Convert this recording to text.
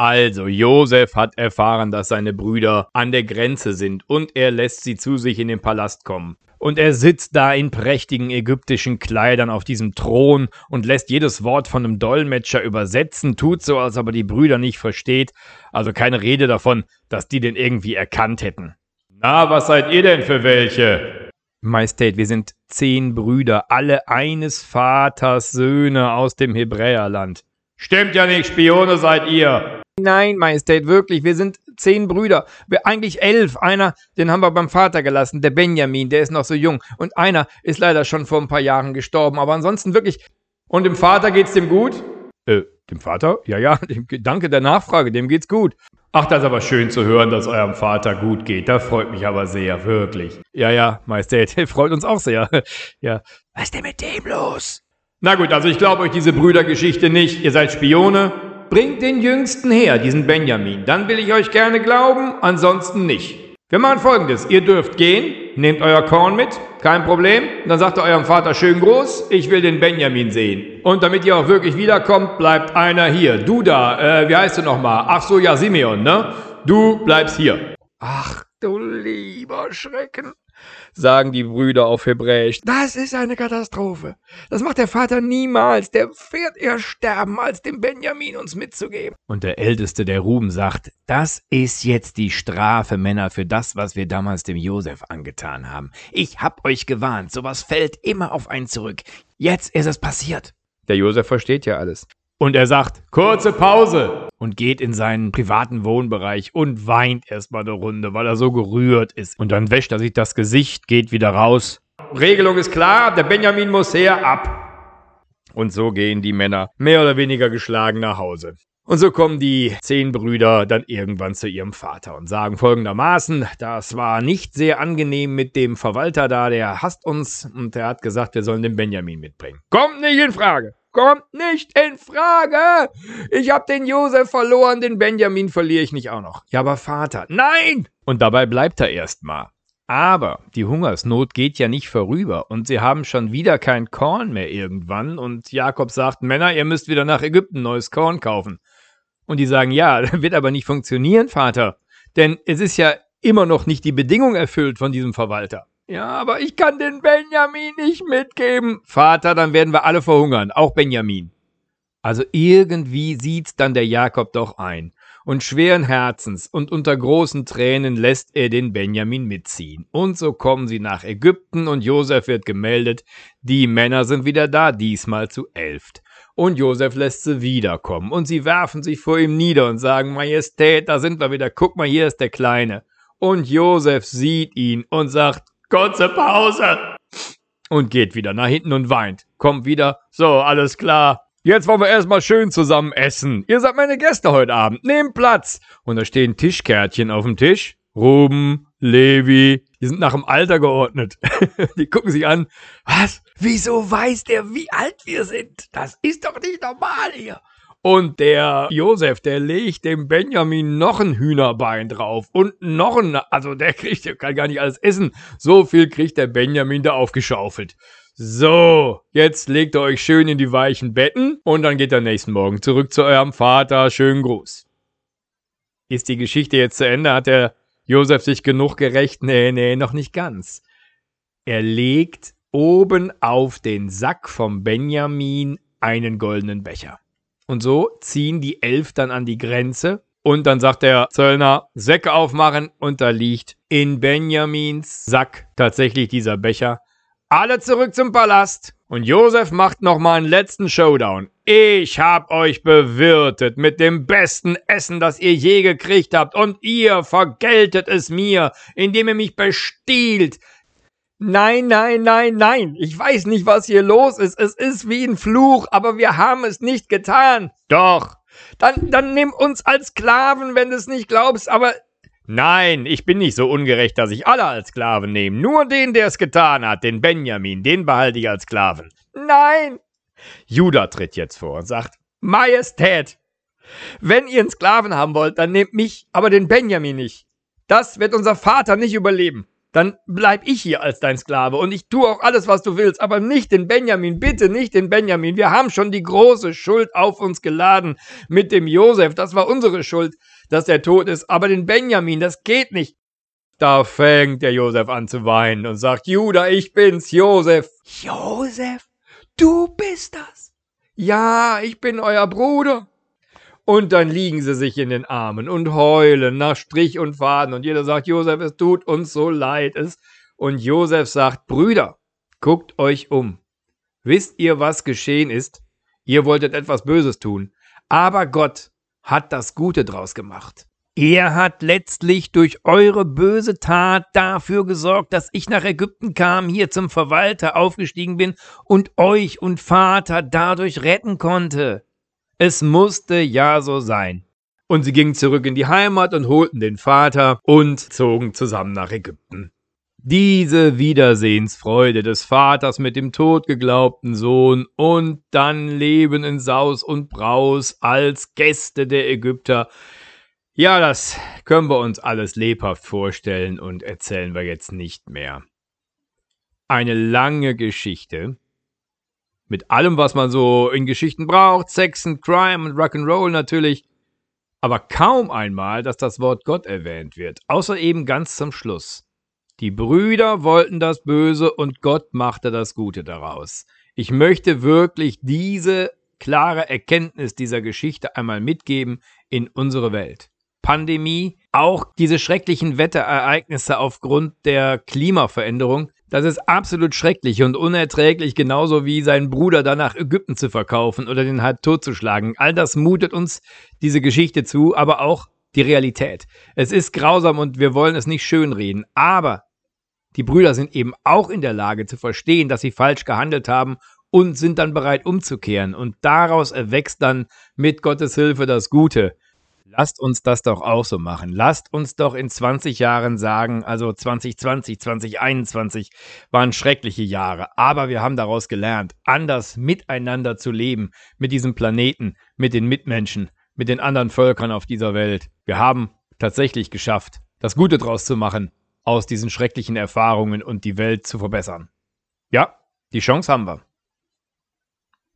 Also, Josef hat erfahren, dass seine Brüder an der Grenze sind und er lässt sie zu sich in den Palast kommen. Und er sitzt da in prächtigen ägyptischen Kleidern auf diesem Thron und lässt jedes Wort von einem Dolmetscher übersetzen, tut so, als ob er die Brüder nicht versteht. Also keine Rede davon, dass die den irgendwie erkannt hätten. Na, was seid ihr denn für welche? Majestät, wir sind zehn Brüder, alle eines Vaters Söhne aus dem Hebräerland. Stimmt ja nicht, Spione seid ihr. Nein, Majestät, wirklich, wir sind zehn Brüder. Wir, eigentlich elf. Einer, den haben wir beim Vater gelassen, der Benjamin, der ist noch so jung. Und einer ist leider schon vor ein paar Jahren gestorben. Aber ansonsten wirklich. Und dem Vater geht's dem gut? Äh, dem Vater? Ja, ja, dem, danke der Nachfrage, dem geht's gut. Ach, das ist aber schön zu hören, dass eurem Vater gut geht. Das freut mich aber sehr, wirklich. Ja, ja, Majestät, freut uns auch sehr. Ja. Was ist denn mit dem los? Na gut, also ich glaube euch diese Brüdergeschichte nicht. Ihr seid Spione. Bringt den Jüngsten her, diesen Benjamin. Dann will ich euch gerne glauben, ansonsten nicht. Wir machen folgendes. Ihr dürft gehen, nehmt euer Korn mit, kein Problem. Dann sagt ihr eurem Vater schön groß, ich will den Benjamin sehen. Und damit ihr auch wirklich wiederkommt, bleibt einer hier. Du da, äh, wie heißt du nochmal? Ach so, ja, Simeon, ne? Du bleibst hier. Ach du lieber Schrecken sagen die Brüder auf Hebräisch. Das ist eine Katastrophe. Das macht der Vater niemals. Der wird eher sterben, als dem Benjamin uns mitzugeben. Und der Älteste, der Ruben, sagt, das ist jetzt die Strafe, Männer, für das, was wir damals dem Josef angetan haben. Ich hab euch gewarnt, sowas fällt immer auf einen zurück. Jetzt ist es passiert. Der Josef versteht ja alles. Und er sagt, kurze Pause und geht in seinen privaten Wohnbereich und weint erstmal eine Runde, weil er so gerührt ist. Und dann wäscht er sich das Gesicht, geht wieder raus. Regelung ist klar, der Benjamin muss her, ab. Und so gehen die Männer mehr oder weniger geschlagen nach Hause. Und so kommen die zehn Brüder dann irgendwann zu ihrem Vater und sagen folgendermaßen, das war nicht sehr angenehm mit dem Verwalter da, der hasst uns und der hat gesagt, wir sollen den Benjamin mitbringen. Kommt nicht in Frage kommt nicht in Frage. Ich hab den Josef verloren, den Benjamin verliere ich nicht auch noch. Ja, aber Vater, nein! Und dabei bleibt er erstmal. Aber die Hungersnot geht ja nicht vorüber und sie haben schon wieder kein Korn mehr irgendwann und Jakob sagt, Männer, ihr müsst wieder nach Ägypten neues Korn kaufen. Und die sagen, ja, wird aber nicht funktionieren, Vater, denn es ist ja immer noch nicht die Bedingung erfüllt von diesem Verwalter. Ja, aber ich kann den Benjamin nicht mitgeben. Vater, dann werden wir alle verhungern, auch Benjamin. Also irgendwie sieht's dann der Jakob doch ein. Und schweren Herzens und unter großen Tränen lässt er den Benjamin mitziehen. Und so kommen sie nach Ägypten und Josef wird gemeldet, die Männer sind wieder da, diesmal zu elft. Und Josef lässt sie wiederkommen und sie werfen sich vor ihm nieder und sagen, Majestät, da sind wir wieder, guck mal, hier ist der Kleine. Und Josef sieht ihn und sagt, Kurze Pause. Und geht wieder nach hinten und weint. Kommt wieder. So, alles klar. Jetzt wollen wir erstmal schön zusammen essen. Ihr seid meine Gäste heute Abend. Nehmt Platz. Und da stehen Tischkärtchen auf dem Tisch. Ruben, Levi, die sind nach dem Alter geordnet. die gucken sich an. Was? Wieso weiß der, wie alt wir sind? Das ist doch nicht normal hier. Und der Josef, der legt dem Benjamin noch ein Hühnerbein drauf und noch ein, also der kriegt, der kann gar nicht alles essen. So viel kriegt der Benjamin da aufgeschaufelt. So, jetzt legt ihr euch schön in die weichen Betten und dann geht er nächsten Morgen zurück zu eurem Vater. Schönen Gruß. Ist die Geschichte jetzt zu Ende? Hat der Josef sich genug gerecht? Nee, nee, noch nicht ganz. Er legt oben auf den Sack vom Benjamin einen goldenen Becher. Und so ziehen die elf dann an die Grenze. Und dann sagt der Zöllner, Säcke aufmachen. Und da liegt in Benjamins Sack tatsächlich dieser Becher. Alle zurück zum Palast. Und Josef macht nochmal einen letzten Showdown. Ich hab euch bewirtet mit dem besten Essen, das ihr je gekriegt habt. Und ihr vergeltet es mir, indem ihr mich bestiehlt. Nein, nein, nein, nein. Ich weiß nicht, was hier los ist. Es ist wie ein Fluch, aber wir haben es nicht getan. Doch. Dann, dann nimm uns als Sklaven, wenn du es nicht glaubst, aber. Nein, ich bin nicht so ungerecht, dass ich alle als Sklaven nehme. Nur den, der es getan hat, den Benjamin, den behalte ich als Sklaven. Nein. Judah tritt jetzt vor und sagt, Majestät, wenn ihr einen Sklaven haben wollt, dann nehmt mich, aber den Benjamin nicht. Das wird unser Vater nicht überleben. Dann bleib ich hier als dein Sklave und ich tue auch alles, was du willst, aber nicht den Benjamin, bitte nicht den Benjamin. Wir haben schon die große Schuld auf uns geladen mit dem Josef. Das war unsere Schuld, dass er tot ist, aber den Benjamin, das geht nicht. Da fängt der Josef an zu weinen und sagt, Judah, ich bin's, Josef. Josef? Du bist das? Ja, ich bin euer Bruder. Und dann liegen sie sich in den Armen und heulen nach Strich und Faden. Und jeder sagt, Josef, es tut uns so leid. Es. Und Josef sagt, Brüder, guckt euch um. Wisst ihr, was geschehen ist? Ihr wolltet etwas Böses tun. Aber Gott hat das Gute draus gemacht. Er hat letztlich durch eure böse Tat dafür gesorgt, dass ich nach Ägypten kam, hier zum Verwalter aufgestiegen bin und euch und Vater dadurch retten konnte. Es musste ja so sein. Und sie gingen zurück in die Heimat und holten den Vater und zogen zusammen nach Ägypten. Diese Wiedersehensfreude des Vaters mit dem totgeglaubten Sohn und dann Leben in Saus und Braus als Gäste der Ägypter. Ja, das können wir uns alles lebhaft vorstellen und erzählen wir jetzt nicht mehr. Eine lange Geschichte, mit allem, was man so in Geschichten braucht, Sex und Crime und Rock'n'Roll natürlich, aber kaum einmal, dass das Wort Gott erwähnt wird, außer eben ganz zum Schluss. Die Brüder wollten das Böse und Gott machte das Gute daraus. Ich möchte wirklich diese klare Erkenntnis dieser Geschichte einmal mitgeben in unsere Welt. Pandemie, auch diese schrecklichen Wetterereignisse aufgrund der Klimaveränderung, das ist absolut schrecklich und unerträglich, genauso wie seinen Bruder danach Ägypten zu verkaufen oder den halb totzuschlagen. All das mutet uns diese Geschichte zu, aber auch die Realität. Es ist grausam und wir wollen es nicht schönreden, aber die Brüder sind eben auch in der Lage zu verstehen, dass sie falsch gehandelt haben und sind dann bereit umzukehren. Und daraus erwächst dann mit Gottes Hilfe das Gute. Lasst uns das doch auch so machen. Lasst uns doch in 20 Jahren sagen, also 2020, 2021 waren schreckliche Jahre, aber wir haben daraus gelernt, anders miteinander zu leben, mit diesem Planeten, mit den Mitmenschen, mit den anderen Völkern auf dieser Welt. Wir haben tatsächlich geschafft, das Gute draus zu machen, aus diesen schrecklichen Erfahrungen und die Welt zu verbessern. Ja, die Chance haben wir.